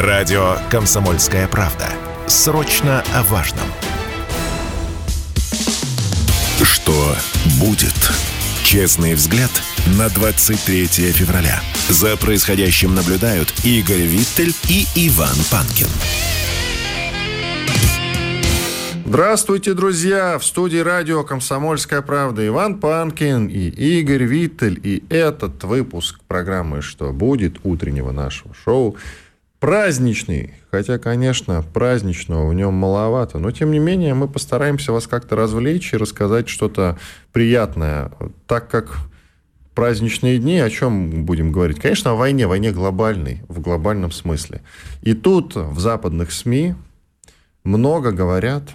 Радио «Комсомольская правда». Срочно о важном. Что будет? Честный взгляд на 23 февраля. За происходящим наблюдают Игорь Виттель и Иван Панкин. Здравствуйте, друзья! В студии радио «Комсомольская правда» Иван Панкин и Игорь Виттель. И этот выпуск программы «Что будет?» утреннего нашего шоу праздничный. Хотя, конечно, праздничного в нем маловато. Но, тем не менее, мы постараемся вас как-то развлечь и рассказать что-то приятное. Так как праздничные дни, о чем будем говорить? Конечно, о войне, войне глобальной, в глобальном смысле. И тут в западных СМИ много говорят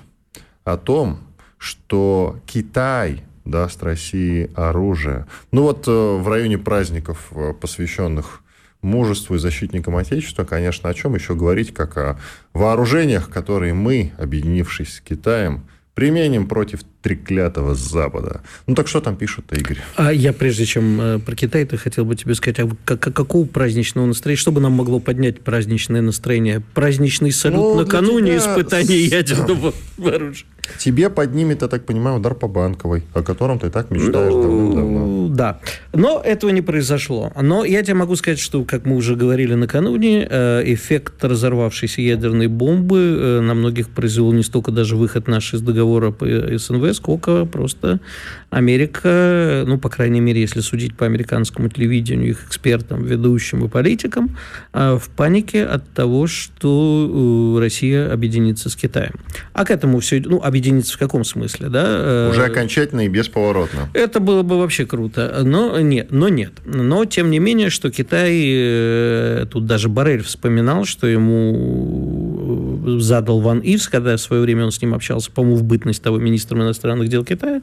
о том, что Китай даст России оружие. Ну вот э, в районе праздников, э, посвященных мужеству и защитникам Отечества, конечно, о чем еще говорить, как о вооружениях, которые мы, объединившись с Китаем, применим против треклятого Запада. Ну так что там пишут-то, Игорь? А я прежде чем э, про Китай, то хотел бы тебе сказать, а как, какого праздничного настроения, что бы нам могло поднять праздничное настроение? Праздничный салют ну, накануне тебя... испытания ядерного оружия. Тебе поднимет, я так понимаю, удар по банковой, о котором ты так мечтаешь ну, давным-давно. Да. Но этого не произошло. Но я тебе могу сказать, что, как мы уже говорили накануне, э, эффект разорвавшейся ядерной бомбы э, на многих произвел не столько даже выход наш из договора по СНВ, сколько просто Америка, ну, по крайней мере, если судить по американскому телевидению, их экспертам, ведущим и политикам, э, в панике от того, что Россия объединится с Китаем. А к этому все... Ну, объединиться в каком смысле, да? Э, Уже окончательно и бесповоротно. Это было бы вообще круто. Но нет, но нет. Но, тем не менее, что Китай... Э, тут даже Барель вспоминал, что ему задал Ван Ивс, когда в свое время он с ним общался, по-моему, в бытность того министром иностранных дел Китая.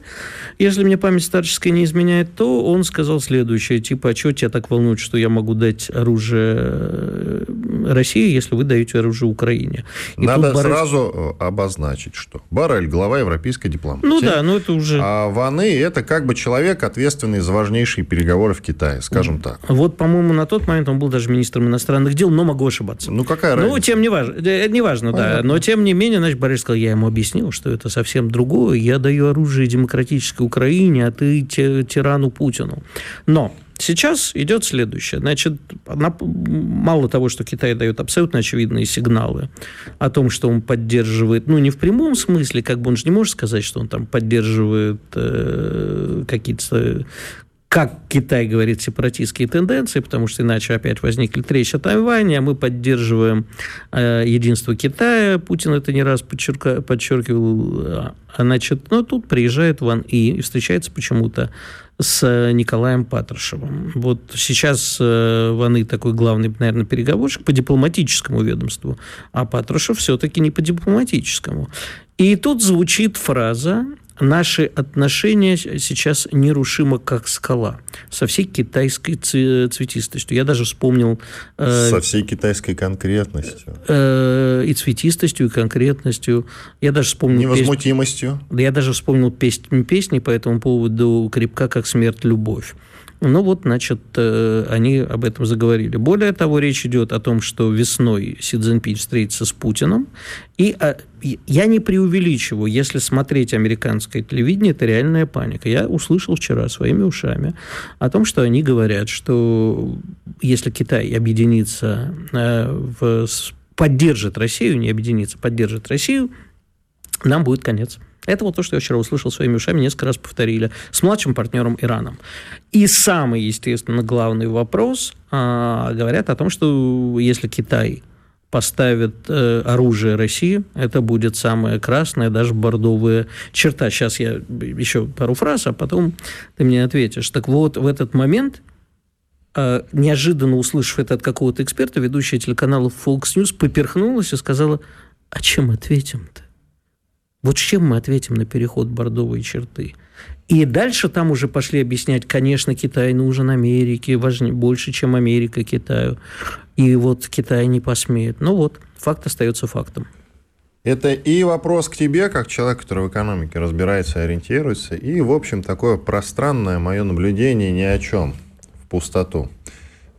Если мне память старческая не изменяет, то он сказал следующее, типа, а что тебя так волнует, что я могу дать оружие России, если вы даете оружие Украине? И Надо Барель... сразу обозначить, что Барель глава европейской дипломатии. Ну да, ну это уже... А Ваны – это как бы человек, ответственный за важнейшие переговоры в Китае, скажем так. Вот, по-моему, на тот момент он был даже министром иностранных дел, но могу ошибаться. Ну, какая разница? Ну, тем не важно, э, не важно, да. Но, тем не менее, значит, Борис сказал, я ему объяснил, что это совсем другое. Я даю оружие демократической Украине, а ты тирану Путину. Но Сейчас идет следующее. Значит, мало того, что Китай дает абсолютно очевидные сигналы о том, что он поддерживает, ну, не в прямом смысле, как бы он же не может сказать, что он там поддерживает э, какие-то как Китай говорит, сепаратистские тенденции, потому что иначе опять возникнет речь о Тайване, а мы поддерживаем э, единство Китая. Путин это не раз подчерка, подчеркивал. А, значит, но тут приезжает Ван И и встречается почему-то с Николаем Патрушевым. Вот сейчас э, Ваны такой главный, наверное, переговорщик по дипломатическому ведомству, а Патрушев все-таки не по дипломатическому. И тут звучит фраза наши отношения сейчас нерушимо как скала, со всей китайской цветистостью. Я даже вспомнил... Э, со всей китайской конкретностью. Э, и цветистостью, и конкретностью. Я даже вспомнил... Невозмутимостью. Песню, я даже вспомнил песни по этому поводу «Крепка, как смерть, любовь». Ну вот, значит, э, они об этом заговорили. Более того, речь идет о том, что весной Си Цзиньпинь встретится с Путиным. И а, я не преувеличиваю, если смотреть американское телевидение, это реальная паника. Я услышал вчера своими ушами о том, что они говорят, что если Китай объединится, э, в, поддержит Россию, не объединится, поддержит Россию, нам будет конец. Это вот то, что я вчера услышал своими ушами, несколько раз повторили, с младшим партнером Ираном. И самый, естественно, главный вопрос, а, говорят о том, что если Китай поставит э, оружие России, это будет самая красная, даже бордовая черта. Сейчас я еще пару фраз, а потом ты мне ответишь. Так вот, в этот момент э, неожиданно услышав это от какого-то эксперта, ведущая телеканала Fox News поперхнулась и сказала, а чем ответим-то? Вот чем мы ответим на переход бордовой черты? И дальше там уже пошли объяснять, конечно, Китай нужен Америке, важнее, больше, чем Америка Китаю. И вот Китай не посмеет. Ну вот, факт остается фактом. Это и вопрос к тебе, как человек, который в экономике разбирается и ориентируется, и, в общем, такое пространное мое наблюдение ни о чем, в пустоту.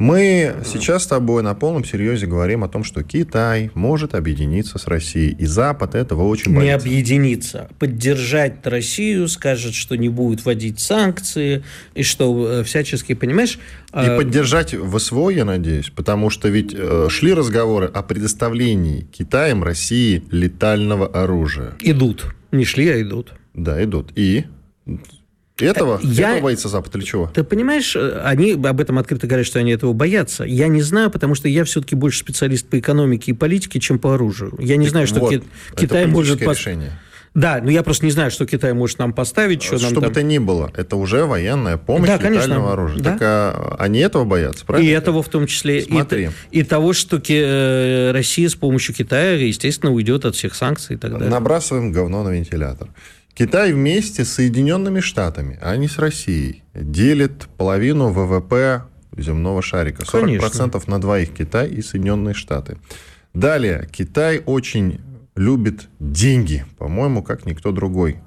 Мы сейчас с тобой на полном серьезе говорим о том, что Китай может объединиться с Россией, и Запад этого очень боится. Не объединиться, поддержать Россию, скажет, что не будет вводить санкции, и что э, всячески, понимаешь... И э... поддержать ВСВО, я надеюсь, потому что ведь э, шли разговоры о предоставлении Китаем России летального оружия. Идут. Не шли, а идут. Да, идут. И этого? Я... Этого боится Запад или чего? Ты понимаешь, э, они об этом открыто говорят, что они этого боятся. Я не знаю, потому что я все-таки больше специалист по экономике и политике, чем по оружию. Я не знаю, что вот, Ки... Китай может... решение. Да, но я просто не знаю, что Китай может нам поставить. Что, что нам бы там... то ни было, это уже военная помощь да, летального оружия. Да. Так а, они этого боятся, правильно? И этого в том числе. Смотри. И, и того, что Ки... Э, Россия с помощью Китая, естественно, уйдет от всех санкций и так далее. Набрасываем говно на вентилятор. Китай вместе с Соединенными Штатами, а не с Россией, делит половину ВВП земного шарика. 40% Конечно. на двоих Китай и Соединенные Штаты. Далее, Китай очень любит деньги, по-моему, как никто другой.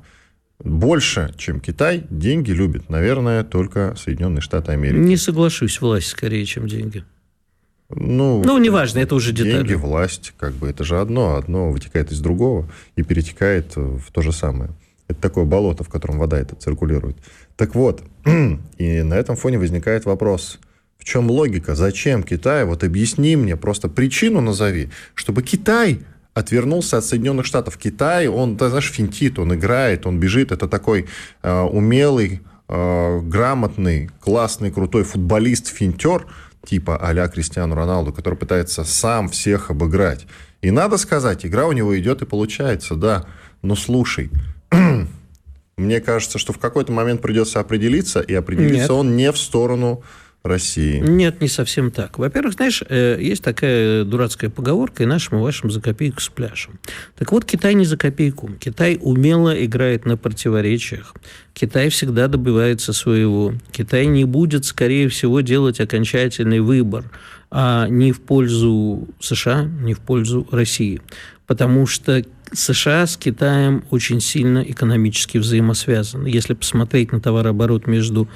Больше, чем Китай, деньги любит, наверное, только Соединенные Штаты Америки. Не соглашусь, власть скорее, чем деньги. Ну, ну, неважно, это уже детали. Деньги, власть, как бы это же одно, одно вытекает из другого и перетекает в то же самое. Это такое болото, в котором вода эта циркулирует. Так вот, и на этом фоне возникает вопрос, в чем логика? Зачем Китай? Вот объясни мне, просто причину назови, чтобы Китай отвернулся от Соединенных Штатов. Китай, он, ты знаешь, финтит, он играет, он бежит. Это такой э, умелый, э, грамотный, классный, крутой футболист-финтер, типа а-ля Кристиану Роналду, который пытается сам всех обыграть. И надо сказать, игра у него идет и получается, да. Но слушай, мне кажется, что в какой-то момент придется определиться, и определиться Нет. он не в сторону России. Нет, не совсем так. Во-первых, знаешь, э, есть такая дурацкая поговорка, и нашим, и вашим за копейку с пляжем. Так вот, Китай не за копейку. Китай умело играет на противоречиях. Китай всегда добивается своего. Китай не будет, скорее всего, делать окончательный выбор а не в пользу США, не в пользу России. Потому что США с Китаем очень сильно экономически взаимосвязаны. Если посмотреть на товарооборот между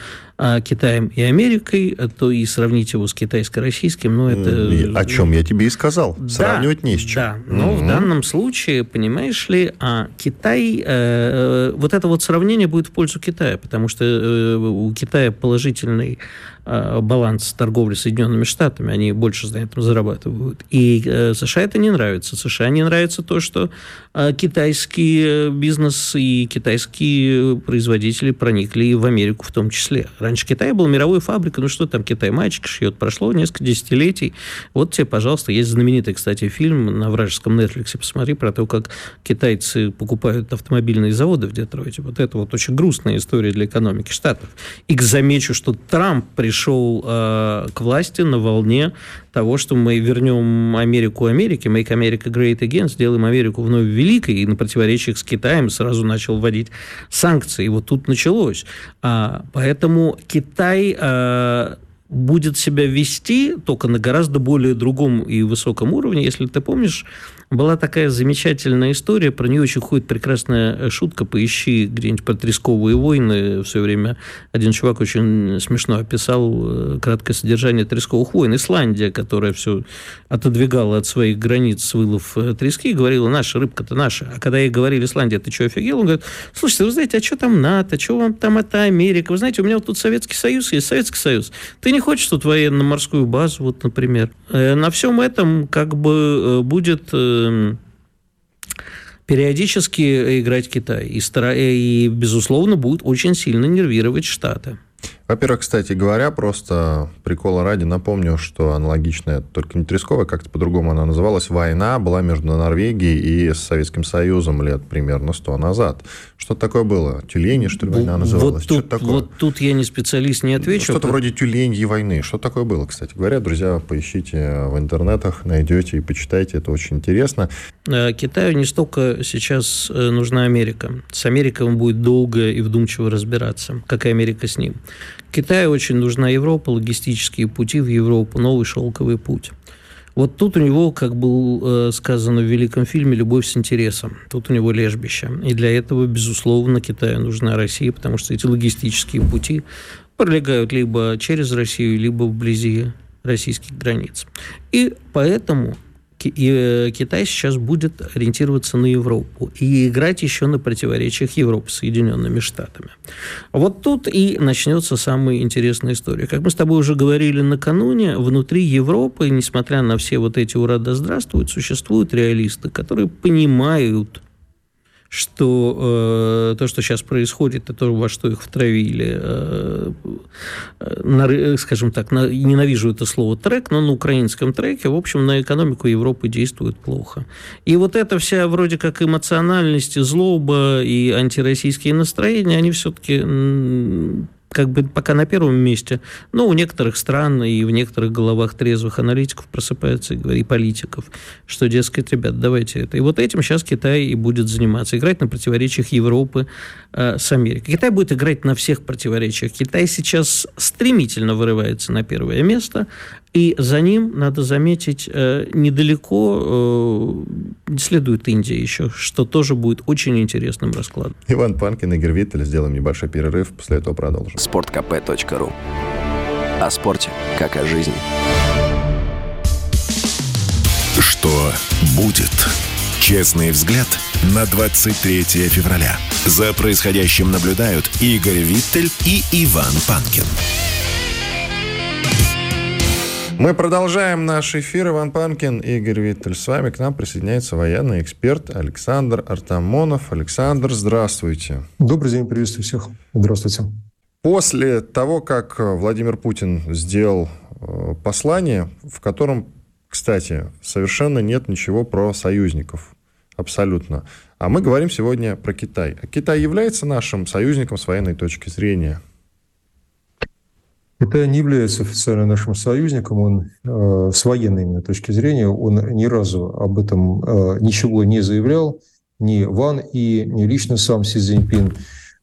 а, Китаем и Америкой, то и сравнить его с китайско-российским, ну, это... О чем я тебе и сказал. Да, Сравнивать не с чем. Да, но угу. в данном случае, понимаешь ли, а Китай... Э, э, вот это вот сравнение будет в пользу Китая, потому что э, у Китая положительный э, баланс торговли с Соединенными Штатами, они больше на этом зарабатывают. И э, США это не нравится. США не нравится то, что э, китайский бизнес и китайские производители проникли в Америку в том числе. Раньше Китай был мировой фабрикой, ну что там Китай мальчик шьет, прошло несколько десятилетий. Вот тебе, пожалуйста, есть знаменитый, кстати, фильм на вражеском Netflix, посмотри про то, как китайцы покупают автомобильные заводы в Детройте. Вот это вот очень грустная история для экономики Штатов. И замечу, что Трамп пришел э, к власти на волне того, что мы вернем Америку Америке, make America great again, сделаем Америку вновь великой, и на противоречиях с Китаем сразу начал вводить санкции. И вот тут началось. А, поэтому Китай... А, будет себя вести только на гораздо более другом и высоком уровне. Если ты помнишь, была такая замечательная история, про нее очень ходит прекрасная шутка, поищи где-нибудь про Тресковые войны. В свое время один чувак очень смешно описал э, краткое содержание Тресковых войн. Исландия, которая все отодвигала от своих границ вылов э, трески, говорила, наша рыбка-то наша. А когда ей говорили, Исландия, ты что, офигел? Он говорит, слушайте, вы знаете, а что там НАТО, что вам там это Америка? Вы знаете, у меня вот тут Советский Союз есть, Советский Союз. Ты не хочешь тут военно-морскую базу, вот, например? Э, на всем этом как бы будет Эм, периодически играть Китай. И, и, безусловно, будет очень сильно нервировать Штаты. Во-первых, кстати говоря, просто прикола ради напомню, что аналогичная, только не Тресковая, как-то по-другому она называлась, война была между Норвегией и Советским Союзом лет примерно сто назад. Что такое было? Тюлени, что ли, война называлась? Вот тут, такое? вот тут я не специалист, не отвечу. Что-то как... вроде тюленьей войны. Что такое было, кстати говоря? Друзья, поищите в интернетах, найдете и почитайте, это очень интересно. Э, Китаю не столько сейчас э, нужна Америка. С Америкой он будет долго и вдумчиво разбираться, как и Америка с ним. Китаю очень нужна Европа, логистические пути в Европу, новый шелковый путь. Вот тут у него, как было э, сказано в великом фильме, любовь с интересом. Тут у него лежбище. И для этого, безусловно, Китаю нужна Россия, потому что эти логистические пути пролегают либо через Россию, либо вблизи российских границ. И поэтому Китай сейчас будет ориентироваться на Европу и играть еще на противоречиях Европы с Соединенными Штатами. Вот тут и начнется самая интересная история. Как мы с тобой уже говорили накануне, внутри Европы, несмотря на все вот эти «Ура, да здравствуют», существуют реалисты, которые понимают, что э, то, что сейчас происходит, и то, во что их втравили, э, э на, скажем так, на, ненавижу это слово трек, но на украинском треке, в общем, на экономику Европы действует плохо. И вот эта вся вроде как эмоциональность, злоба и антироссийские настроения, они все-таки как бы пока на первом месте, но у некоторых стран и в некоторых головах трезвых аналитиков просыпается и политиков, что, дескать, ребят, давайте это. И вот этим сейчас Китай и будет заниматься, играть на противоречиях Европы э, с Америкой. Китай будет играть на всех противоречиях. Китай сейчас стремительно вырывается на первое место, и за ним, надо заметить, э, недалеко э, следует Индия еще, что тоже будет очень интересным раскладом. Иван Панкин, Игорь Виттель. Сделаем небольшой перерыв, после этого продолжим. sportkp.ru О спорте, как о жизни. Что будет? Честный взгляд на 23 февраля. За происходящим наблюдают Игорь Виттель и Иван Панкин. Мы продолжаем наш эфир. Иван Панкин, Игорь Виттель. С вами к нам присоединяется военный эксперт Александр Артамонов. Александр, здравствуйте. Добрый день, приветствую всех. Здравствуйте. После того, как Владимир Путин сделал э, послание, в котором, кстати, совершенно нет ничего про союзников. Абсолютно. А мы говорим сегодня про Китай. А Китай является нашим союзником с военной точки зрения – Китай не является официально нашим союзником, он э, с военной именно точки зрения, он ни разу об этом э, ничего не заявлял, ни Ван и ни лично сам Си Цзиньпин.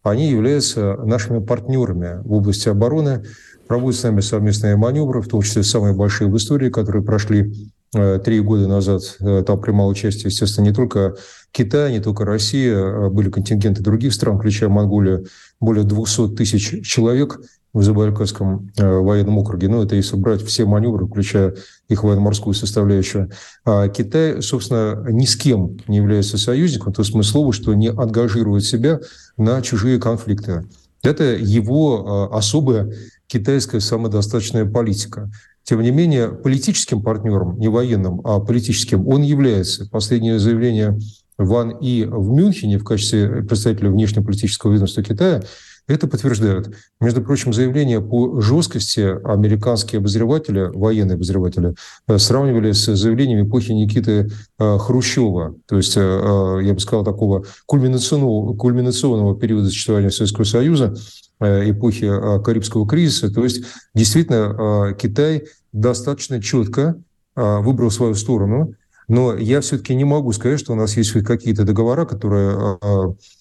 Они являются нашими партнерами в области обороны, проводят с нами совместные маневры, в том числе самые большие в истории, которые прошли э, три года назад. Э, там принимал участие, естественно, не только Китай, не только Россия, а были контингенты других стран, включая Монголию, более 200 тысяч человек – в Забайкальском э, военном округе. Ну, это если брать все маневры, включая их военно-морскую составляющую. А Китай, собственно, ни с кем не является союзником, то смыслово, что не ангажирует себя на чужие конфликты. Это его э, особая китайская самодостаточная политика. Тем не менее, политическим партнером, не военным, а политическим, он является. Последнее заявление Ван И в Мюнхене в качестве представителя внешнеполитического ведомства Китая – это подтверждают. Между прочим, заявления по жесткости американские обозреватели, военные обозреватели, э, сравнивали с заявлениями эпохи Никиты э, Хрущева, то есть, э, я бы сказал, такого кульминационного, кульминационного периода существования Советского Союза, эпохи Карибского кризиса. То есть, действительно, Китай достаточно четко выбрал свою сторону, но я все-таки не могу сказать, что у нас есть какие-то договора, которые,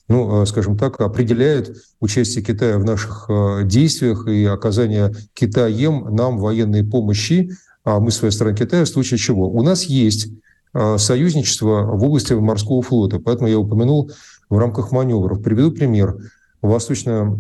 ну, скажем так, определяют участие Китая в наших действиях и оказание Китаем нам военной помощи, а мы, своей стороны, Китая, в случае чего. У нас есть союзничество в области морского флота, поэтому я упомянул в рамках маневров. Приведу пример. Восточно,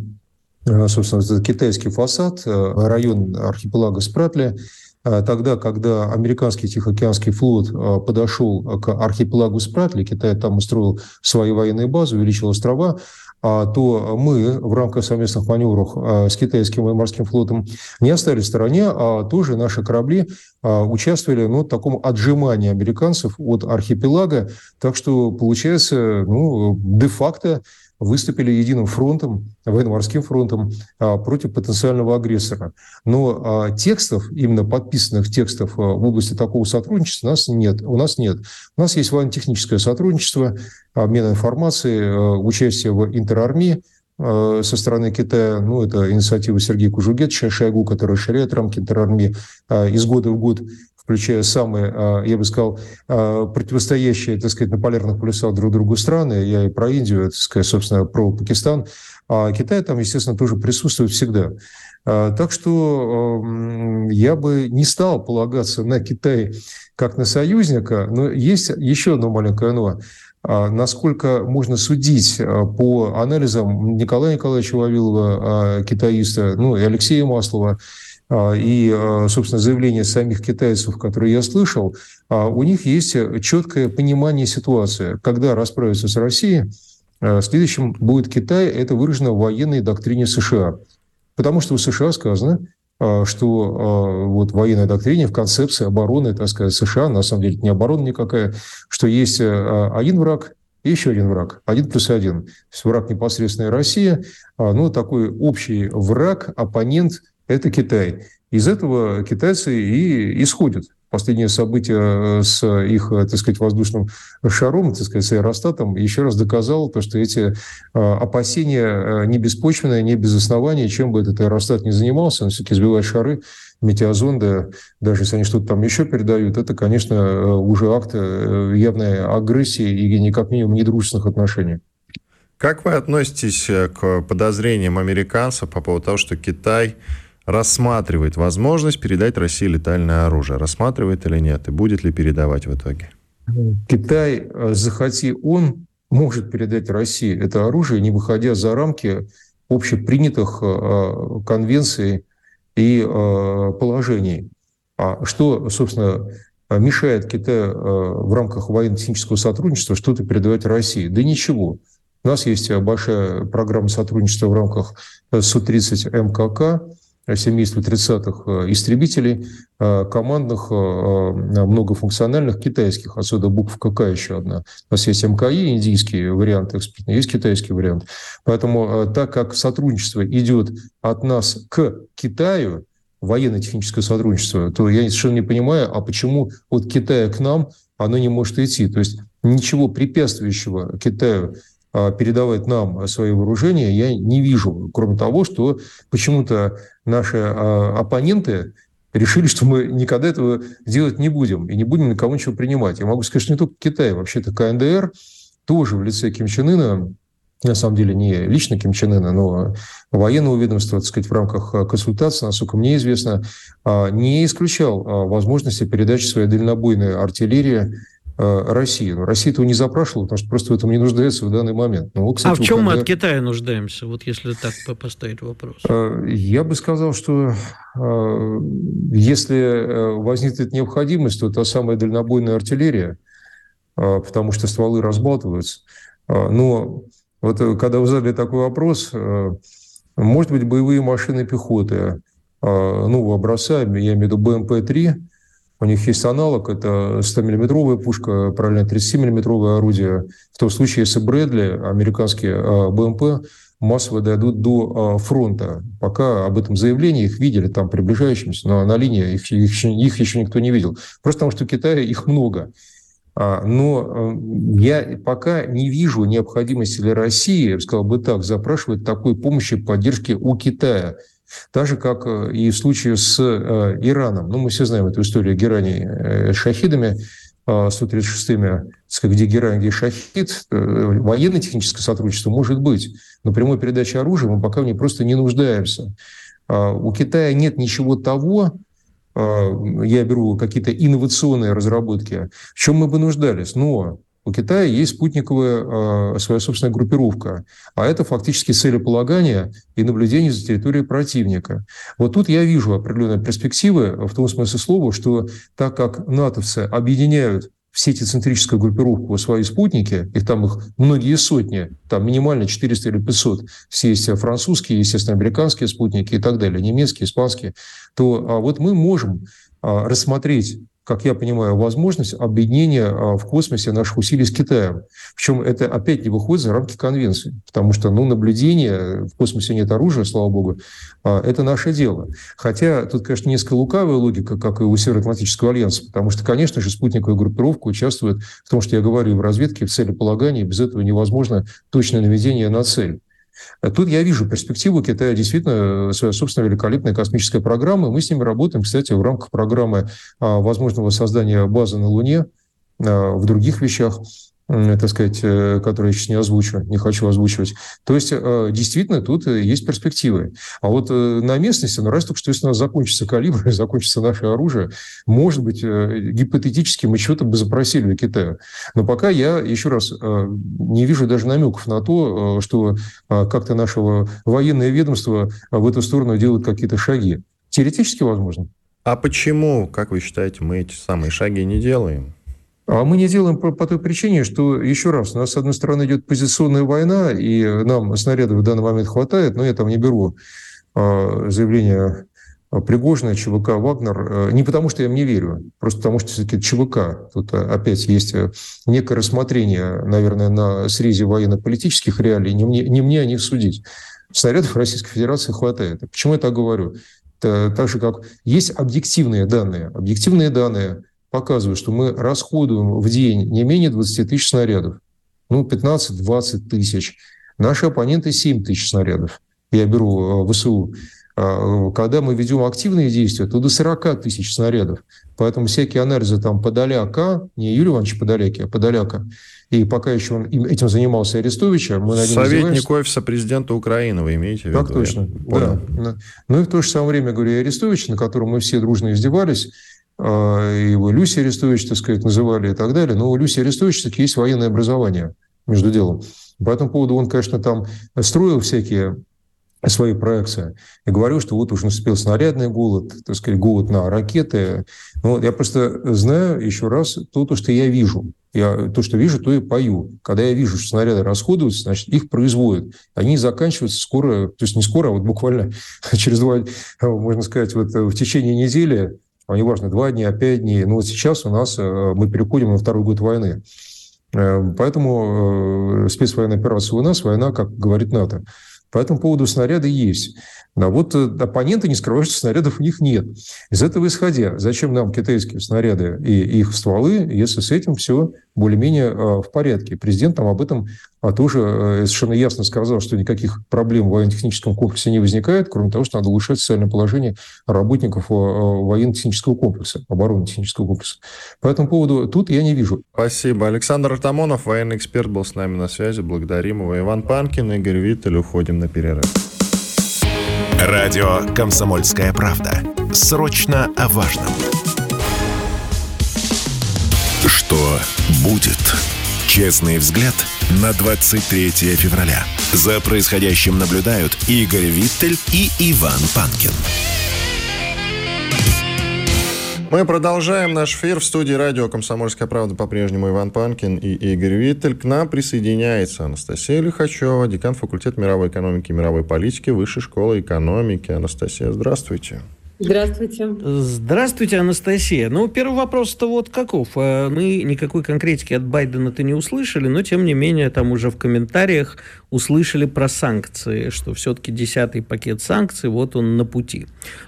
собственно, китайский фасад, район архипелага Спратли – а, тогда, когда американский Тихоокеанский флот а, подошел к архипелагу Спратли, Китай там устроил свои военные базы, увеличил острова, а, то мы в рамках совместных маневров с китайским военно-морским флотом не остались в стороне, а тоже наши корабли участвовали ну, в таком отжимании американцев от архипелага. Так что, получается, ну, де-факто выступили единым фронтом, военно-морским фронтом а, против потенциального агрессора. Но а, текстов, именно подписанных текстов а, в области такого сотрудничества у нас нет. У нас нет. У нас есть военно-техническое сотрудничество, обмен информацией, участие в интерармии, со стороны Китая, ну, это инициатива Сергея Кужугетовича Шойгу, который расширяет рамки интерармии из года в год включая самые, а, я бы сказал, а, противостоящие, так сказать, на полярных полюсах друг другу страны. Я и про Индию, так сказать, собственно, про Пакистан. А Китай там, естественно, тоже присутствует всегда. А, так что я бы не стал полагаться на Китай как на союзника, но есть еще одно маленькое но. Насколько можно судить по анализам Николая Николаевича Вавилова, китаиста, ну и Алексея Маслова, и, собственно, заявления самих китайцев, которые я слышал, у них есть четкое понимание ситуации. Когда расправиться с Россией, следующим будет Китай, это выражено в военной доктрине США. Потому что у США сказано, а, что а, вот в военной доктрине, в концепции обороны, так сказать, США, на самом деле не оборона никакая, что есть а, один враг и еще один враг, один плюс один. То есть враг непосредственная Россия, ну, такой общий враг, оппонент – это Китай. Из этого китайцы и исходят последнее событие э, с их, э, так сказать, воздушным шаром, так сказать, с аэростатом, еще раз доказал то, что эти э, опасения не беспочвенные, не без основания, чем бы этот аэростат ни занимался, он все-таки сбивает шары, метеозонды, даже если они что-то там еще передают, это, конечно, уже акт явной агрессии и, не как минимум, недружественных отношений. Как вы относитесь к подозрениям американцев по поводу того, что Китай рассматривает возможность передать России летальное оружие. Рассматривает или нет? И будет ли передавать в итоге? Китай, э, захоти он, может передать России это оружие, не выходя за рамки общепринятых э, конвенций и э, положений. А что, собственно, мешает Китаю в рамках военно-технического сотрудничества что-то передавать России? Да ничего. У нас есть большая программа сотрудничества в рамках Су-30 МКК, семейства 30-х э, истребителей, э, командных, э, многофункциональных китайских, отсюда буква КК еще одна. У нас есть МКИ, индийский вариант экспортный, есть китайский вариант. Поэтому так как сотрудничество идет от нас к Китаю, военно-техническое сотрудничество, то я совершенно не понимаю, а почему от Китая к нам оно не может идти. То есть ничего препятствующего Китаю передавать нам свои вооружения, я не вижу, кроме того, что почему-то наши а, оппоненты решили, что мы никогда этого делать не будем и не будем никому ничего принимать. Я могу сказать, что не только Китай, вообще-то КНДР тоже в лице Ким Чен Ына, на самом деле не лично Ким Чен Ына, но военного ведомства, так сказать, в рамках консультации, насколько мне известно, а, не исключал возможности передачи своей дальнобойной артиллерии Э, России. Но Россия этого не запрашивала, потому что просто в этом не нуждается в данный момент. Но, кстати, а в чем мы от Китая нуждаемся, вот если так поставить вопрос? Э, я бы сказал, что э, если возникнет необходимость, то та самая дальнобойная артиллерия, потому что стволы разбалтываются. Но вот когда вы задали такой вопрос, может быть, боевые машины пехоты нового образца, я имею в виду БМП-3, у них есть аналог, это 100-миллиметровая пушка, параллельно 37-миллиметровое орудие. В том случае, если Брэдли, американские а, БМП, массово дойдут до а, фронта. Пока об этом заявлении их видели там приближающимся, но на линии их, их, их еще никто не видел. Просто потому, что в Китае их много. А, но я пока не вижу необходимости для России, я бы сказал бы так, запрашивать такой помощи, поддержки у Китая – так же, как э, и в случае с э, Ираном. Ну, мы все знаем эту историю Герани э, шахидами, 136-ми, где Герань, где Шахид, военно-техническое сотрудничество может быть, но прямой передачи оружия мы пока в ней просто не нуждаемся. А, у Китая нет ничего того, я беру какие-то инновационные разработки, в чем мы бы нуждались. Но у Китая есть спутниковая э, своя собственная группировка, а это фактически целеполагание и наблюдение за территорией противника. Вот тут я вижу определенные перспективы в том смысле слова, что так как натовцы объединяют в сетицентрическую группировку свои спутники, их там их многие сотни, там минимально 400 или 500, все есть французские, естественно, американские спутники и так далее, немецкие, испанские, то а вот мы можем а, рассмотреть как я понимаю, возможность объединения а, в космосе наших усилий с Китаем. Причем это опять не выходит за рамки конвенции, потому что ну, наблюдение, в космосе нет оружия, слава богу, а, это наше дело. Хотя тут, конечно, несколько лукавая логика, как и у Североатлантического альянса, потому что, конечно же, спутниковая группировка участвует в том, что я говорю, в разведке, в целеполагании, без этого невозможно точное наведение на цель. Тут я вижу перспективу Китая действительно своя собственная великолепная космическая программа. Мы с ними работаем, кстати, в рамках программы а, возможного создания базы на Луне а, в других вещах так сказать, э, которые я сейчас не озвучу, не хочу озвучивать. То есть, э, действительно, тут э, есть перспективы. А вот на местности, ну, раз только что, если у нас закончится калибр, закончится наше оружие, может быть, гипотетически мы что-то бы запросили у Китая. Но пока я, еще раз, не вижу даже намеков на то, что как-то нашего военное ведомство в эту сторону делает какие-то шаги. Теоретически возможно. А почему, как вы считаете, мы эти самые шаги не делаем? А мы не делаем по, по той причине, что, еще раз, у нас, с одной стороны, идет позиционная война, и нам снарядов в данный момент хватает, но я там не беру э, заявление Пригожина, ЧВК, Вагнер, э, не потому что я им не верю, просто потому что все-таки ЧВК, тут э, опять есть э, некое рассмотрение, наверное, на срезе военно-политических реалий, не мне, не мне о них судить. Снарядов Российской Федерации хватает. Почему я так говорю? Это так же, как есть объективные данные. Объективные данные показывают, что мы расходуем в день не менее 20 тысяч снарядов. Ну, 15-20 тысяч. Наши оппоненты 7 тысяч снарядов. Я беру ВСУ. А, когда мы ведем активные действия, то до 40 тысяч снарядов. Поэтому всякие анализы там Подоляка, не Юрий Иванович Подоляки, а Подоляка, и пока еще он этим занимался Арестовича, мы над Советник офиса президента Украины, вы имеете в виду? Так точно, да. Ну и в то же самое время, говорю, Арестович, на котором мы все дружно издевались, его Люси Арестович, так сказать, называли и так далее, но у Люси Арестович таки есть военное образование, между делом. По этому поводу он, конечно, там строил всякие свои проекции. И говорю, что вот уже наступил снарядный голод, так сказать, голод на ракеты. Ну, я просто знаю еще раз то, то, что я вижу. Я то, что вижу, то и пою. Когда я вижу, что снаряды расходуются, значит, их производят. Они заканчиваются скоро, то есть не скоро, а вот буквально через два, можно сказать, вот в течение недели, а неважно, два дня, пять дней. Но вот сейчас у нас э, мы переходим на второй год войны. Э, поэтому э, спецвоенная операция у нас, война, как говорит НАТО. По этому поводу снаряды есть. А вот э, оппоненты не скрывают, что снарядов у них нет. Из этого исходя, зачем нам китайские снаряды и их стволы, если с этим все более-менее э, в порядке? Президент нам об этом а, тоже э, совершенно ясно сказал, что никаких проблем в военно-техническом комплексе не возникает, кроме того, что надо улучшать социальное положение работников военно-технического комплекса, оборонно-технического комплекса. По этому поводу тут я не вижу. Спасибо. Александр Артамонов, военный эксперт, был с нами на связи. Благодарим его. Иван Панкин, Игорь Виттель. Уходим на перерыв. Радио «Комсомольская правда». Срочно о важном. Что будет? Честный взгляд на 23 февраля. За происходящим наблюдают Игорь Виттель и Иван Панкин. Мы продолжаем наш эфир в студии радио «Комсомольская правда». По-прежнему Иван Панкин и Игорь Виттель. К нам присоединяется Анастасия Лихачева, декан факультета мировой экономики и мировой политики Высшей школы экономики. Анастасия, здравствуйте. Здравствуйте. Здравствуйте, Анастасия. Ну, первый вопрос-то вот каков. Э, мы никакой конкретики от Байдена-то не услышали, но, тем не менее, там уже в комментариях услышали про санкции, что все-таки десятый пакет санкций, вот он на пути.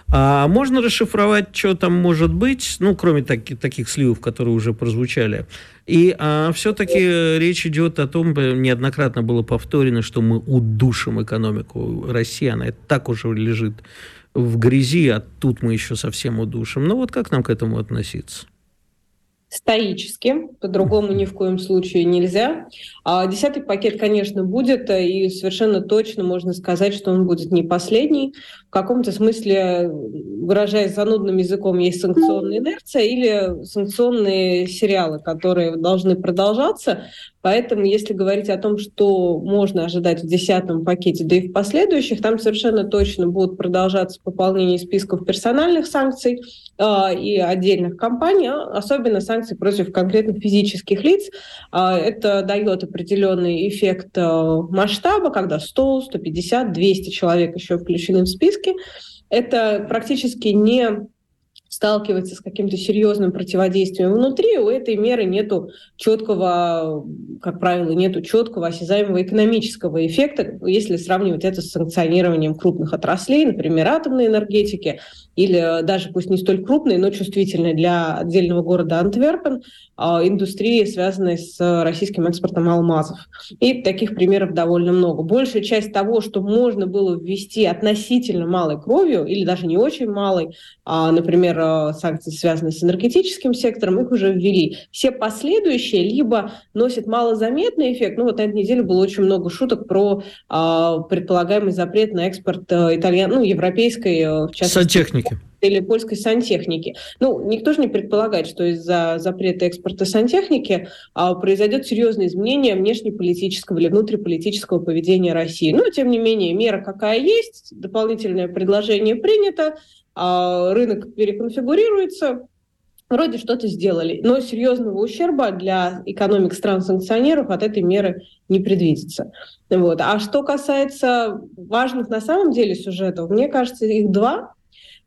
А можно расшифровать, что там может быть, ну, кроме таки, таких сливов, которые уже прозвучали. И а, все-таки речь идет о том, неоднократно было повторено, что мы удушим экономику России, она так уже лежит в грязи, а тут мы еще совсем удушим. Ну вот как нам к этому относиться? Стоически, по-другому ни в коем случае нельзя. А десятый пакет, конечно, будет, и совершенно точно можно сказать, что он будет не последний. В каком-то смысле, выражаясь занудным языком, есть санкционная инерция или санкционные сериалы, которые должны продолжаться. Поэтому, если говорить о том, что можно ожидать в десятом пакете, да и в последующих, там совершенно точно будут продолжаться пополнение списков персональных санкций э, и отдельных компаний, а особенно санкций против конкретных физических лиц. Э, это дает определенный эффект масштаба, когда 100, 150, 200 человек еще включены в списки. Это практически не сталкивается с каким-то серьезным противодействием внутри, у этой меры нету четкого, как правило, нету четкого осязаемого экономического эффекта, если сравнивать это с санкционированием крупных отраслей, например, атомной энергетики, или даже пусть не столь крупной, но чувствительной для отдельного города Антверпен, а, индустрии, связанной с российским экспортом алмазов. И таких примеров довольно много. Большая часть того, что можно было ввести относительно малой кровью, или даже не очень малой, а, например, а, санкции, связанные с энергетическим сектором, их уже ввели. Все последующие либо носят малозаметный эффект, ну вот на этой неделе было очень много шуток про предполагаемый запрет на экспорт итальян, ну, европейской, в частности... Сантехники или польской сантехники. Ну, никто же не предполагает, что из-за запрета экспорта сантехники а, произойдет серьезное изменение внешнеполитического или внутриполитического поведения России. Но, тем не менее, мера какая есть, дополнительное предложение принято, а, рынок переконфигурируется, вроде что-то сделали, но серьезного ущерба для экономик стран-санкционеров от этой меры не предвидится. Вот. А что касается важных на самом деле сюжетов, мне кажется, их два.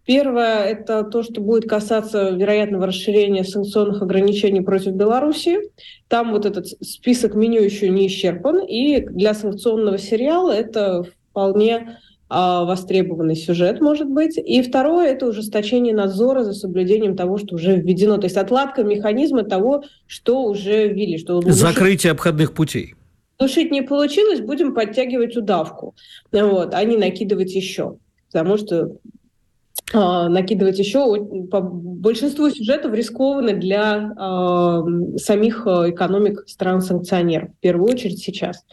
Первое – это то, что будет касаться вероятного расширения санкционных ограничений против Беларуси. Там вот этот список меню еще не исчерпан, и для санкционного сериала это вполне а, востребованный сюжет, может быть. И второе – это ужесточение надзора за соблюдением того, что уже введено. То есть отладка механизма того, что уже ввели. Что Закрытие обходных путей. Душить не получилось, будем подтягивать удавку, вот, а не накидывать еще. Потому что а, накидывать еще по большинству сюжетов рискованно для э, самих экономик стран-санкционеров, в первую очередь сейчас.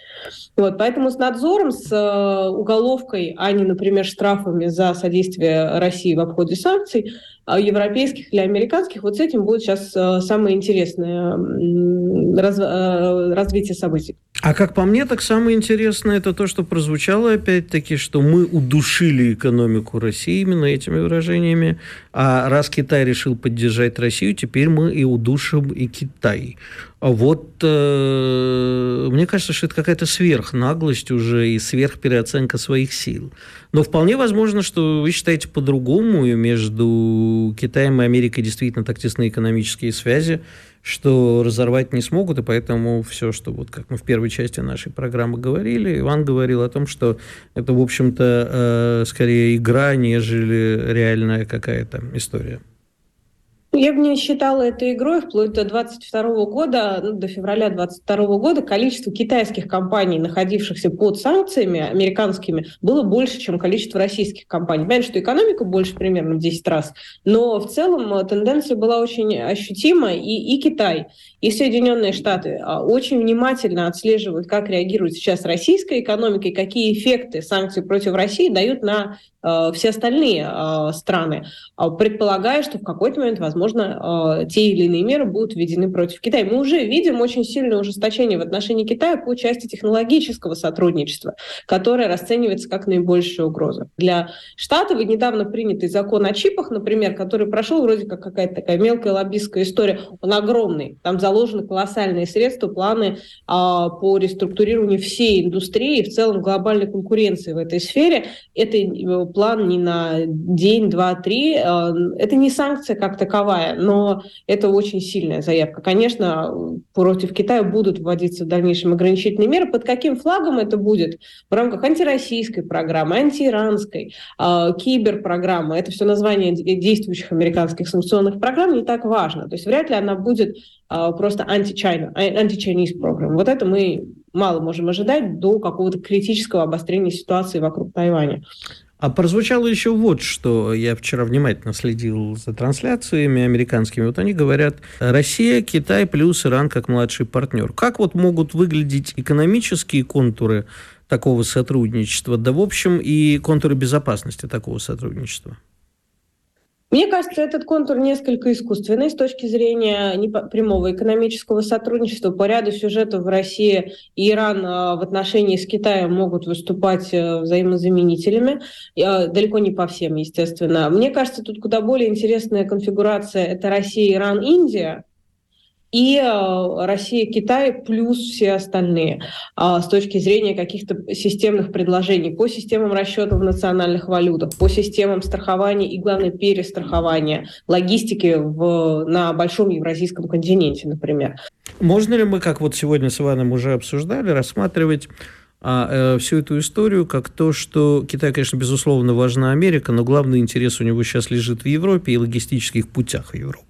Вот, поэтому с надзором, с э, уголовкой, а не, например, штрафами за содействие России в обходе санкций, европейских или американских, вот с этим будет сейчас самое интересное раз, развитие событий. А как по мне, так самое интересное это то, что прозвучало опять-таки, что мы удушили экономику России именно этими выражениями. А раз Китай решил поддержать Россию, теперь мы и удушим и Китай. Вот э, мне кажется, что это какая-то сверхнаглость уже и сверхпереоценка своих сил. Но вполне возможно, что вы считаете по-другому, и между Китаем и Америкой действительно так тесные экономические связи, что разорвать не смогут, и поэтому все, что вот как мы в первой части нашей программы говорили, Иван говорил о том, что это, в общем-то, э, скорее игра, нежели реальная какая-то история. Я бы не считала это игрой вплоть до 22 года, ну, до февраля 22 года количество китайских компаний, находившихся под санкциями американскими, было больше, чем количество российских компаний. Понятно, что экономика больше примерно в 10 раз, но в целом э, тенденция была очень ощутима, и, и Китай, и Соединенные Штаты а, очень внимательно отслеживают, как реагирует сейчас российская экономика и какие эффекты санкций против России дают на все остальные э, страны, а предполагая, что в какой-то момент, возможно, э, те или иные меры будут введены против Китая. Мы уже видим очень сильное ужесточение в отношении Китая по части технологического сотрудничества, которое расценивается как наибольшая угроза. Для Штатов недавно принятый закон о чипах, например, который прошел вроде как какая-то такая мелкая лоббистская история, он огромный. Там заложены колоссальные средства, планы по реструктурированию всей индустрии, в целом глобальной конкуренции в этой сфере. Это план не на день, два, три. Э, это не санкция как таковая, но это очень сильная заявка. Конечно, против Китая будут вводиться в дальнейшем ограничительные меры. Под каким флагом это будет? В рамках антироссийской программы, антииранской, э, киберпрограммы. Это все название действующих американских санкционных программ не так важно. То есть вряд ли она будет э, просто анти-China, анти-Chinese программа. Вот это мы мало можем ожидать до какого-то критического обострения ситуации вокруг Тайваня. А прозвучало еще вот что. Я вчера внимательно следил за трансляциями американскими. Вот они говорят, Россия, Китай плюс Иран как младший партнер. Как вот могут выглядеть экономические контуры такого сотрудничества, да в общем и контуры безопасности такого сотрудничества? Мне кажется, этот контур несколько искусственный с точки зрения прямого экономического сотрудничества. По ряду сюжетов в России и Иран а, в отношении с Китаем могут выступать э, взаимозаменителями. А, далеко не по всем, естественно. Мне кажется, тут куда более интересная конфигурация – это Россия, Иран, Индия – и э, Россия, Китай плюс все остальные а, с точки зрения каких-то системных предложений по системам расчета в национальных валютах, по системам страхования и, главное, перестрахования, логистики в, на большом евразийском континенте, например. Можно ли мы, как вот сегодня с Иваном уже обсуждали, рассматривать а, э, всю эту историю как то, что Китай, конечно, безусловно, важна Америка, но главный интерес у него сейчас лежит в Европе и логистических путях Европы?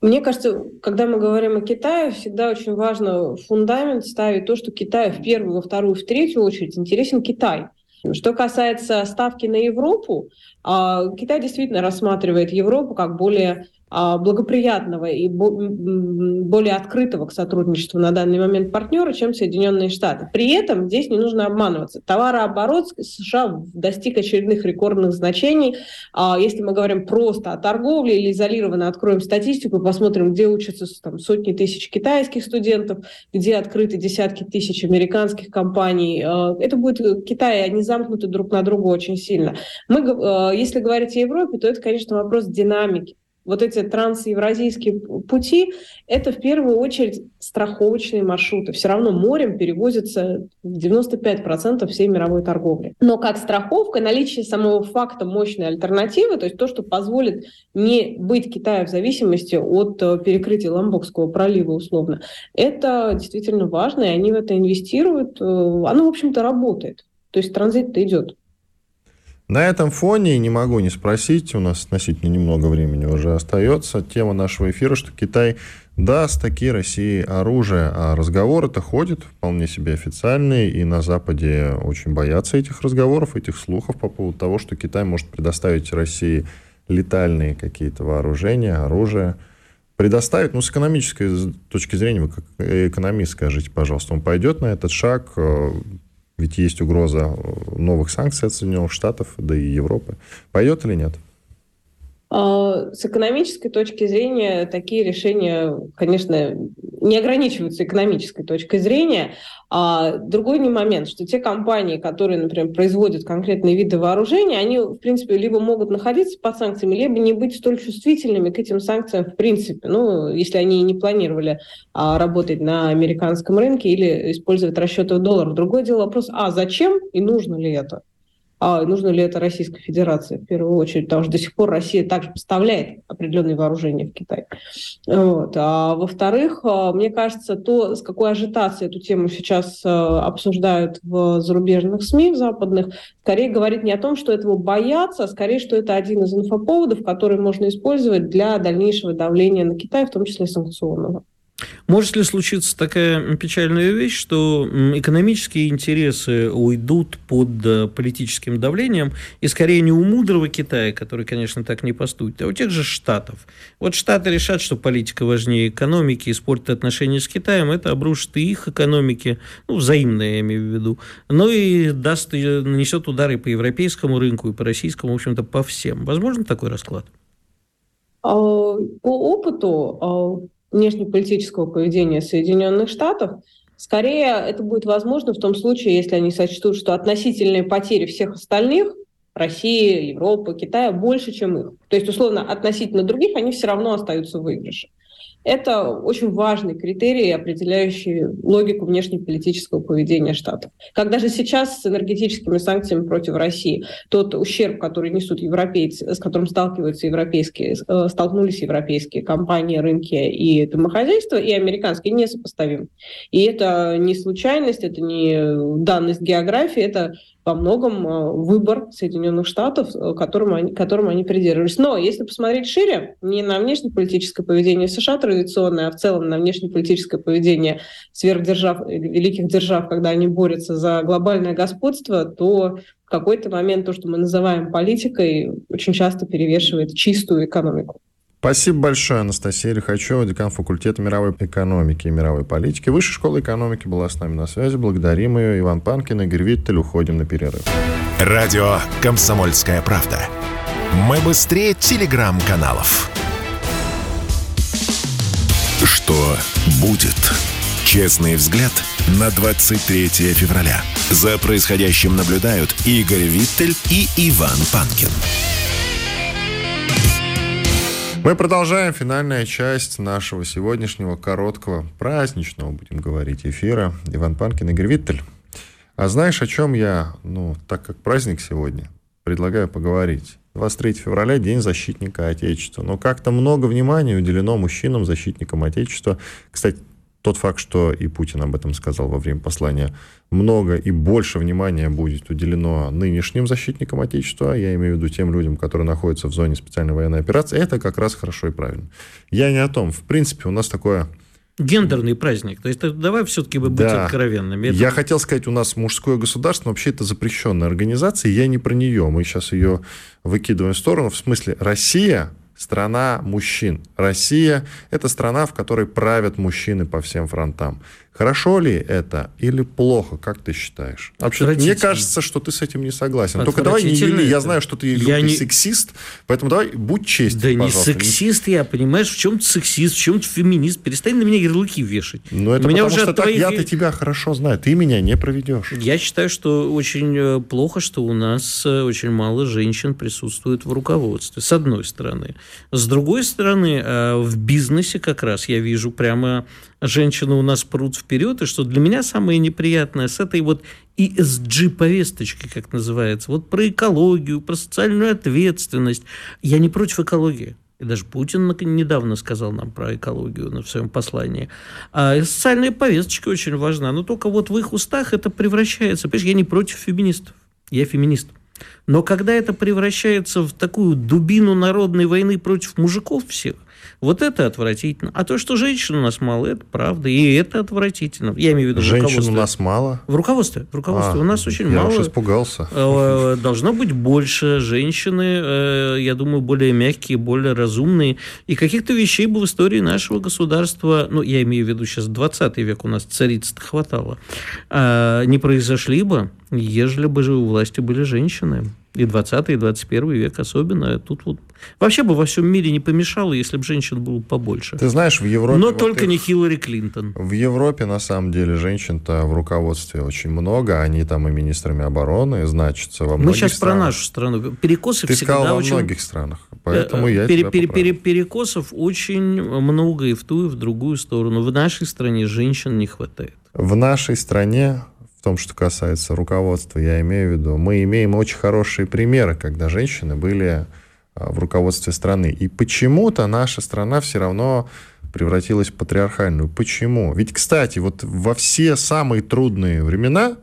Мне кажется, когда мы говорим о Китае, всегда очень важно фундамент ставить то, что Китай в первую, во вторую, в третью очередь интересен Китай. Что касается ставки на Европу, Китай действительно рассматривает Европу как более а, благоприятного и более открытого к сотрудничеству на данный момент партнера, чем Соединенные Штаты. При этом здесь не нужно обманываться. Товарооборот США достиг очередных рекордных значений. А, если мы говорим просто о торговле или изолированно откроем статистику, посмотрим, где учатся там, сотни тысяч китайских студентов, где открыты десятки тысяч американских компаний. А, это будет Китай, они замкнуты друг на друга очень сильно. Мы, если говорить о Европе, то это, конечно, вопрос динамики вот эти трансевразийские пути, это в первую очередь страховочные маршруты. Все равно морем перевозится 95% всей мировой торговли. Но как страховка, наличие самого факта мощной альтернативы, то есть то, что позволит не быть Китаю в зависимости от э, перекрытия Ламбокского пролива условно, это действительно важно, и они в это инвестируют. Э, оно, в общем-то, работает. То есть транзит-то идет. На этом фоне не могу не спросить, у нас относительно немного времени уже остается, тема нашего эфира, что Китай даст такие России оружие, а разговоры-то ходят вполне себе официальные, и на Западе очень боятся этих разговоров, этих слухов по поводу того, что Китай может предоставить России летальные какие-то вооружения, оружие. Предоставить, ну, с экономической точки зрения, вы как экономист скажите, пожалуйста, он пойдет на этот шаг, ведь есть угроза новых санкций от Соединенных Штатов, да и Европы. Пойдет или нет? А, с экономической точки зрения такие решения, конечно, не ограничиваются экономической точкой зрения. А другой не момент, что те компании, которые, например, производят конкретные виды вооружения, они, в принципе, либо могут находиться под санкциями, либо не быть столь чувствительными к этим санкциям в принципе. Ну, если они не планировали а, работать на американском рынке или использовать расчеты в долларах. Другое дело вопрос, а зачем и нужно ли это? А нужно ли это Российской Федерации в первую очередь, потому что до сих пор Россия также поставляет определенные вооружения в Китай. Вот. А во-вторых, а, мне кажется, то, с какой ажитацией эту тему сейчас а, обсуждают в зарубежных СМИ, в западных, скорее говорит не о том, что этого боятся, а скорее, что это один из инфоповодов, который можно использовать для дальнейшего давления на Китай, в том числе санкционного. Может ли случиться такая печальная вещь, что экономические интересы уйдут под э, политическим давлением, и скорее не у мудрого Китая, который, конечно, так не поступит, а у тех же Штатов. Вот Штаты решат, что политика важнее экономики, испортит отношения с Китаем, это обрушит и их экономики, ну, взаимно я имею в виду, но и даст, нанесет удары по европейскому рынку, и по российскому, в общем-то, по всем. Возможно такой расклад? А, по опыту а, внешнеполитического поведения Соединенных Штатов, скорее это будет возможно в том случае, если они сочтут, что относительные потери всех остальных России, Европы, Китая больше, чем их. То есть, условно, относительно других они все равно остаются в выигрыше. Это очень важный критерий, определяющий логику внешнеполитического поведения Штатов. Как даже сейчас с энергетическими санкциями против России, тот ущерб, который несут европейцы, с которым сталкиваются европейские, э, столкнулись европейские компании, рынки и домохозяйства, и американские, несопоставим. И это не случайность, это не данность географии, это во многом э, выбор Соединенных Штатов, э, которым они, которым они придерживались. Но если посмотреть шире, не на внешнеполитическое поведение США традиционное, а в целом на внешнеполитическое поведение сверхдержав, великих держав, когда они борются за глобальное господство, то в какой-то момент то, что мы называем политикой, очень часто перевешивает чистую экономику. Спасибо большое, Анастасия Лихачева, декан факультета мировой экономики и мировой политики. Высшая школа экономики была с нами на связи. Благодарим ее. Иван Панкин, Игорь Виттель. Уходим на перерыв. Радио «Комсомольская правда». Мы быстрее телеграм-каналов. Что будет? Честный взгляд на 23 февраля. За происходящим наблюдают Игорь Виттель и Иван Панкин. Мы продолжаем финальная часть нашего сегодняшнего короткого, праздничного, будем говорить, эфира. Иван Панкин, Игорь Виттель. А знаешь, о чем я, ну, так как праздник сегодня, предлагаю поговорить. 23 февраля – День защитника Отечества. Но как-то много внимания уделено мужчинам, защитникам Отечества. Кстати, тот факт, что и Путин об этом сказал во время послания, много и больше внимания будет уделено нынешним защитникам Отечества, я имею в виду тем людям, которые находятся в зоне специальной военной операции, это как раз хорошо и правильно. Я не о том. В принципе, у нас такое гендерный праздник. То есть давай все-таки быть да. откровенными. Это... Я хотел сказать, у нас мужское государство, вообще это запрещенная организация, я не про нее. Мы сейчас ее выкидываем в сторону. В смысле, Россия страна мужчин. Россия – это страна, в которой правят мужчины по всем фронтам. Хорошо ли это или плохо, как ты считаешь? Вообще, мне кажется, что ты с этим не согласен. Только давай не юли. Я знаю, что ты я не... сексист, поэтому давай будь честен, Да пожалуйста. не сексист я, понимаешь, в чем-то сексист, в чем-то феминист. Перестань на меня ярлыки вешать. Ну, это меня потому уже что так твоих... я-то тебя хорошо знаю. Ты меня не проведешь. Я считаю, что очень э, плохо, что у нас э, очень мало женщин присутствует в руководстве, с одной стороны. С другой стороны, э, в бизнесе как раз я вижу прямо женщины у нас прут вперед, и что для меня самое неприятное с этой вот ESG-повесточки, как называется, вот про экологию, про социальную ответственность. Я не против экологии. И даже Путин недавно сказал нам про экологию на своем послании. А социальная повесточка очень важна. Но только вот в их устах это превращается. Понимаешь, я не против феминистов. Я феминист. Но когда это превращается в такую дубину народной войны против мужиков всех, вот это отвратительно. А то, что женщин у нас мало, это правда. И это отвратительно. Я имею в виду Женщин у нас мало? В руководстве. В руководстве а, у нас очень я мало. Я испугался. Э, должно быть больше женщины, э, я думаю, более мягкие, более разумные. И каких-то вещей бы в истории нашего государства, ну, я имею в виду сейчас 20 век у нас цариц хватало, а, не произошли бы, ежели бы же у власти были женщины. И 20 и 21 век особенно. Тут вот вообще бы во всем мире не помешало, если бы женщин было побольше. Ты знаешь, в Европе... Но вот только их... не Хиллари Клинтон. В Европе, на самом деле, женщин-то в руководстве очень много. Они там и министрами обороны значатся во многих Мы сейчас странах. про нашу страну. Перекосы Ты всегда сказал, очень... во многих странах. Поэтому э, я пере, пере, пере, Перекосов очень много и в ту, и в другую сторону. В нашей стране женщин не хватает. В нашей стране в том, что касается руководства, я имею в виду, мы имеем очень хорошие примеры, когда женщины были а, в руководстве страны. И почему-то наша страна все равно превратилась в патриархальную. Почему? Ведь, кстати, вот во все самые трудные времена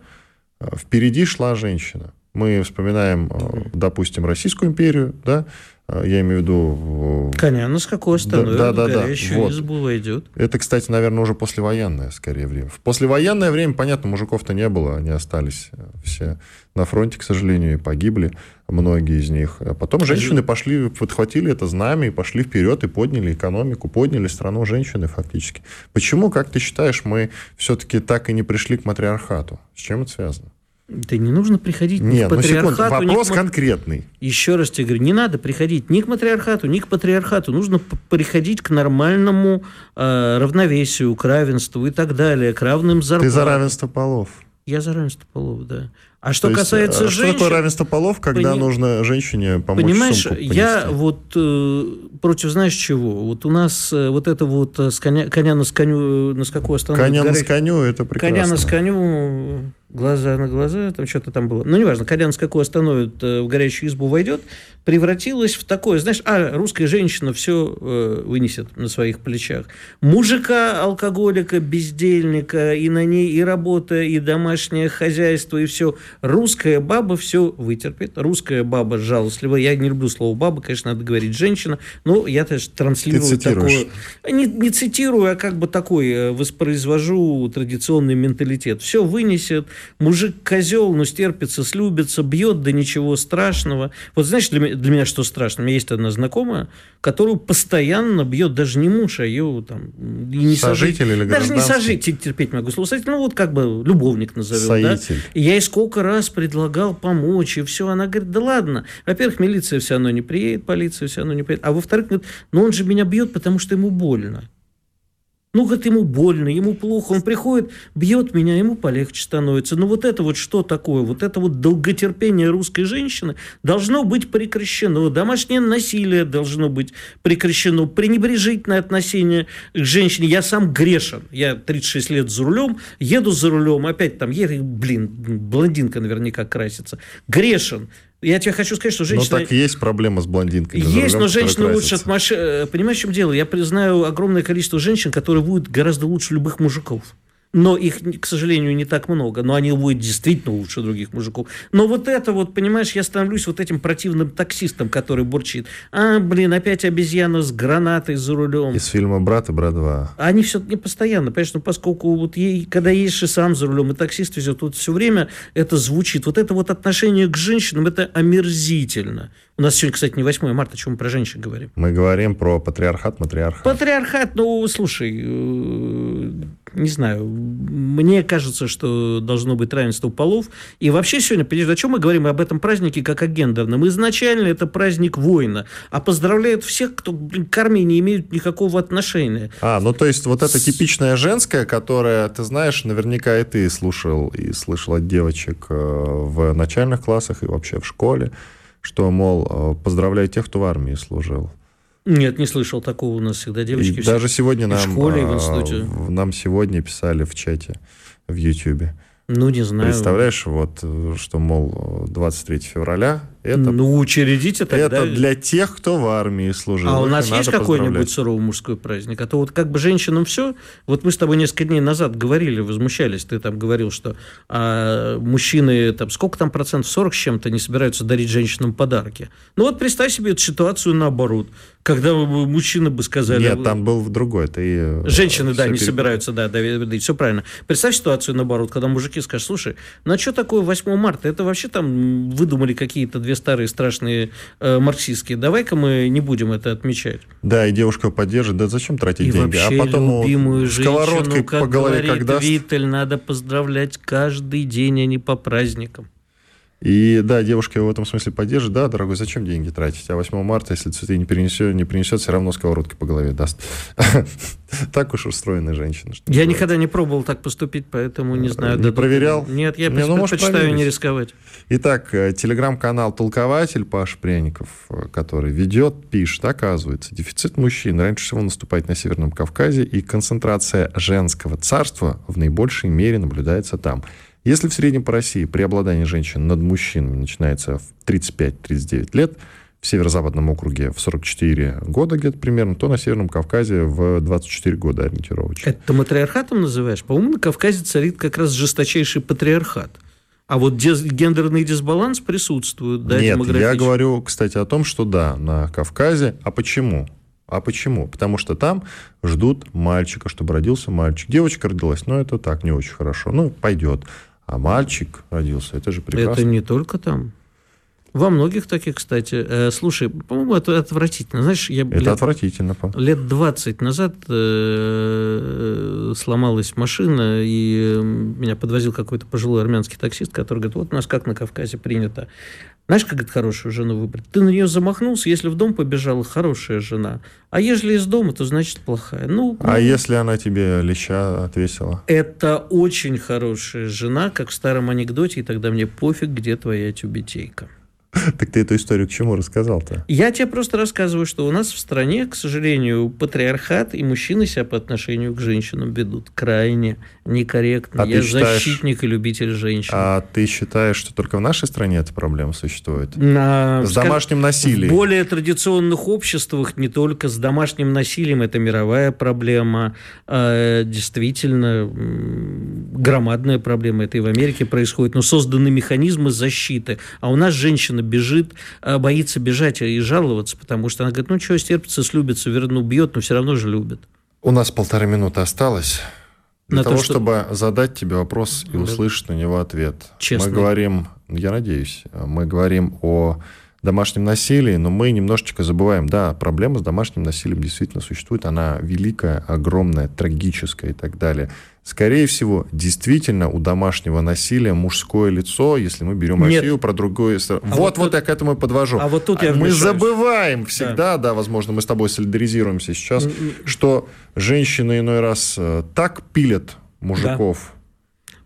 а, впереди шла женщина. Мы вспоминаем, а, допустим, Российскую империю, да, а, я имею в виду... Коня на скаку остановит, да, да, да, горящую вот. избу войдет. Это, кстати, наверное, уже послевоенное, скорее, время. В послевоенное время, понятно, мужиков-то не было, они остались э, все на фронте, к сожалению, и погибли многие из них. А потом женщины пошли, подхватили это знамя и пошли вперед, и подняли экономику, подняли страну женщины фактически. Почему, как ты считаешь, мы все-таки так и не пришли к матриархату? С чем это связано? Да не нужно приходить Нет, ни к патриархату. Ну, секунду, вопрос ни к... конкретный. Еще раз тебе говорю, не надо приходить ни к матриархату, ни к патриархату. Нужно приходить к нормальному э, равновесию, к равенству и так далее, к равным зарплатам. Ты за равенство полов? Я за равенство полов, да. А что То касается есть, женщин... Что такое равенство полов, когда Пони... нужно женщине помочь Понимаешь, я вот э, против, знаешь чего? Вот у нас э, вот это вот э, с коня, коня на сканю, на скаку остановить... Коня горя... на сканю, это прекрасно. Коня на сканю, глаза на глаза, там что-то там было. Ну, неважно, коня на скаку остановит, э, в горячую избу войдет, превратилось в такое, знаешь, а, русская женщина все э, вынесет на своих плечах. Мужика, алкоголика, бездельника, и на ней и работа, и домашнее хозяйство, и все Русская баба все вытерпит. Русская баба жалостлива. Я не люблю слово баба, конечно, надо говорить женщина. Но я тоже транслирую такое. Не, не цитирую, а как бы такой э, воспроизвожу традиционный менталитет. Все вынесет. Мужик козел, но стерпится, слюбится, бьет, да ничего страшного. Вот знаешь, для меня, для меня что страшно? У меня есть одна знакомая, которую постоянно бьет даже не муж, а ее там... И не сожитель, сожитель или Даже не сожитель, терпеть могу слово Ну, вот как бы любовник назовем. Соитель. Да? И я ей сколько раз предлагал помочь, и все. Она говорит, да ладно. Во-первых, милиция все равно не приедет, полиция все равно не приедет. А во-вторых, говорит, ну он же меня бьет, потому что ему больно. Ну, говорит, ему больно, ему плохо, он приходит, бьет меня, ему полегче становится. Но вот это вот что такое? Вот это вот долготерпение русской женщины должно быть прекращено. Домашнее насилие должно быть прекращено. Пренебрежительное отношение к женщине. Я сам грешен. Я 36 лет за рулем, еду за рулем, опять там, едет, блин, блондинка наверняка красится. Грешен. Я тебе хочу сказать, что женщина... Ну, так есть проблема с блондинкой. Есть, рулем, но женщина лучше от машины... Понимаешь, в чем дело? Я признаю огромное количество женщин, которые будут гораздо лучше любых мужиков. Но их, к сожалению, не так много, но они будут действительно лучше других мужиков. Но вот это вот, понимаешь, я становлюсь вот этим противным таксистом, который бурчит. А, блин, опять обезьяна с гранатой за рулем. Из фильма «Брат» и «Брат 2». Они все не постоянно, понимаешь, ну, поскольку вот ей, когда едешь сам за рулем, и таксист везет, тут все время это звучит. Вот это вот отношение к женщинам, это омерзительно. У нас сегодня, кстати, не 8 марта, о чем мы про женщин говорим. Мы говорим про патриархат, матриархат. Патриархат, ну, слушай, э, не знаю, мне кажется, что должно быть равенство полов. И вообще сегодня, понимаешь, о чем мы говорим об этом празднике как о гендерном? Изначально это праздник воина, а поздравляют всех, кто блин, к армии не имеют никакого отношения. А, ну то есть вот это типичная женская, которая, ты знаешь, наверняка и ты слушал и слышал от девочек э, в начальных классах и вообще в школе, что, мол, э, поздравляю тех, кто в армии служил. Нет, не слышал такого. У нас всегда девочки. И даже сегодня и нам, в школе, и в а, институте. нам сегодня писали в чате в Ютьюбе. Ну, не знаю. Представляешь, вот, э, что, мол, 23 февраля это, ну, учредите тогда. это для тех, кто в армии служил. А у нас есть какой-нибудь суровый мужской праздник? А то вот как бы женщинам все. Вот мы с тобой несколько дней назад говорили, возмущались. Ты там говорил, что а, мужчины, там, сколько там процентов, 40 с чем-то, не собираются дарить женщинам подарки. Ну вот представь себе эту ситуацию наоборот. Когда бы мужчины бы сказали... Нет, там был другой. Ты, э, Женщины, да, не собираются, да, дарить, все правильно. Представь ситуацию наоборот, когда мужики скажут, слушай, ну а что такое 8 марта? Это вообще там выдумали какие-то две старые страшные э, марксистские. Давай-ка мы не будем это отмечать. Да, и девушка поддержит. Да зачем тратить И деньги? вообще а потом любимую сковородкой женщину, как по голове говорит. Виттель, надо поздравлять каждый день, а не по праздникам. И да, девушка его в этом смысле поддержит. Да, дорогой, зачем деньги тратить? А 8 марта, если цветы не принесет, не принесет, все равно сковородкой по голове даст. Так уж устроены женщины. что Я никогда не пробовал так поступить, поэтому не знаю. Не проверял? Нет, я ну, предпочитаю не рисковать. Итак, э, телеграм-канал «Толкователь» Паш Пряников, э, который ведет, пишет, оказывается, дефицит мужчин раньше всего наступает на Северном Кавказе, и концентрация женского царства в наибольшей мере наблюдается там. Если в среднем по России преобладание женщин над мужчинами начинается в 35-39 лет, в северо-западном округе в 44 года где-то примерно, то на Северном Кавказе в 24 года ориентировочно. Это ты матриархатом называешь? По-моему, на Кавказе царит как раз жесточайший патриархат. А вот дез- гендерный дисбаланс присутствует, да, Нет, я говорю, кстати, о том, что да, на Кавказе. А почему? А почему? Потому что там ждут мальчика, чтобы родился мальчик. Девочка родилась, но это так, не очень хорошо. Ну, пойдет. А мальчик родился, это же прекрасно. Это не только там. Во многих таких, кстати. Э, слушай, по-моему, это отвратительно. Знаешь, я Это лет, отвратительно. лет 20 назад э, сломалась машина, и э, меня подвозил какой-то пожилой армянский таксист, который говорит, вот у нас как на Кавказе принято. Знаешь, как говорит, хорошую жену выбрать? Ты на нее замахнулся, если в дом побежала, хорошая жена. А если из дома, то значит плохая. Ну, А ну, если она тебе леща отвесила? это очень хорошая жена, как в старом анекдоте, и тогда мне пофиг, где твоя тюбетейка. Так ты эту историю к чему рассказал-то? Я тебе просто рассказываю, что у нас в стране, к сожалению, патриархат и мужчины себя по отношению к женщинам ведут крайне некорректно. А Я считаешь- защитник и любитель женщин. А ты считаешь, что только в нашей стране эта проблема существует? На, С домашним В насилием? более традиционных обществах не только с домашним насилием, это мировая проблема, а действительно громадная проблема. Это и в Америке происходит. Но созданы механизмы защиты. А у нас женщина бежит, а, боится бежать и жаловаться, потому что она говорит, ну что, стерпится, слюбится, верну, бьет, но все равно же любит. У нас полторы минуты осталось. Для На то, того, что- чтобы задать тебе вопрос и Да. услышать на него ответ. Честный. Мы говорим, я надеюсь, мы говорим о домашнем насилии, но мы немножечко забываем, да, проблема с домашним насилием действительно существует, она великая, огромная, трагическая и так далее. Скорее всего, действительно у домашнего насилия мужское лицо, если мы берем Нет. Россию про другое... А вот, вот вот, я к этому и подвожу. а вот тут я Мы вмешаюсь. забываем всегда, да. возможно, мы с тобой солидаризируемся сейчас, что женщины иной раз э, так пилят мужиков, У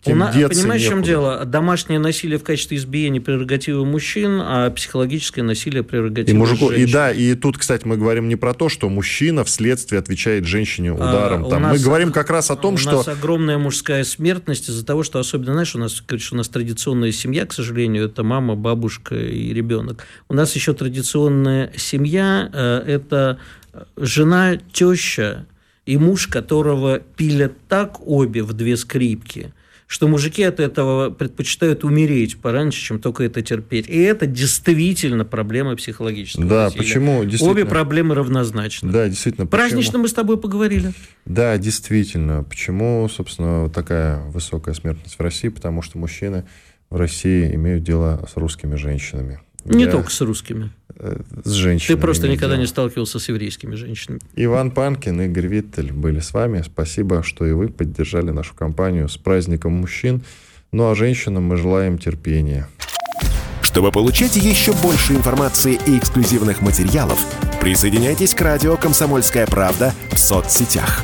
тем на- деться Понимаешь, в чем дело? Домашнее насилие в качестве избиения прерогатива мужчин, а психологическое насилие прерогатива И мужику, и женщин. да, и тут, кстати, мы говорим не про то, что мужчина вследствие отвечает женщине ударом. А, у Там, мы нас- говорим как раз о том, у что нас огромная мужская смертность из-за того, что особенно, знаешь, у нас, говоришь, у нас традиционная семья, к сожалению, это мама, бабушка и ребенок. У нас еще традиционная семья э, это жена, теща и муж, которого пилят так обе в две скрипки, что мужики от этого предпочитают умереть пораньше, чем только это терпеть. И это действительно проблема психологического Да, насилия. почему? Обе проблемы равнозначны. Да, действительно. Празднично почему? мы с тобой поговорили. Да, действительно. Почему, собственно, такая высокая смертность в России? Потому что мужчины в России имеют дело с русскими женщинами. Не Я- только с русскими. э, С женщинами. Ты просто никогда дело. не сталкивался с еврейскими женщинами. Иван Панкин и Игорь Виттель были с вами. Спасибо, что и вы поддержали нашу компанию с праздником мужчин. Ну а женщинам мы желаем терпения. Чтобы получать еще больше информации и эксклюзивных материалов, присоединяйтесь к радио «Комсомольская правда» в соцсетях.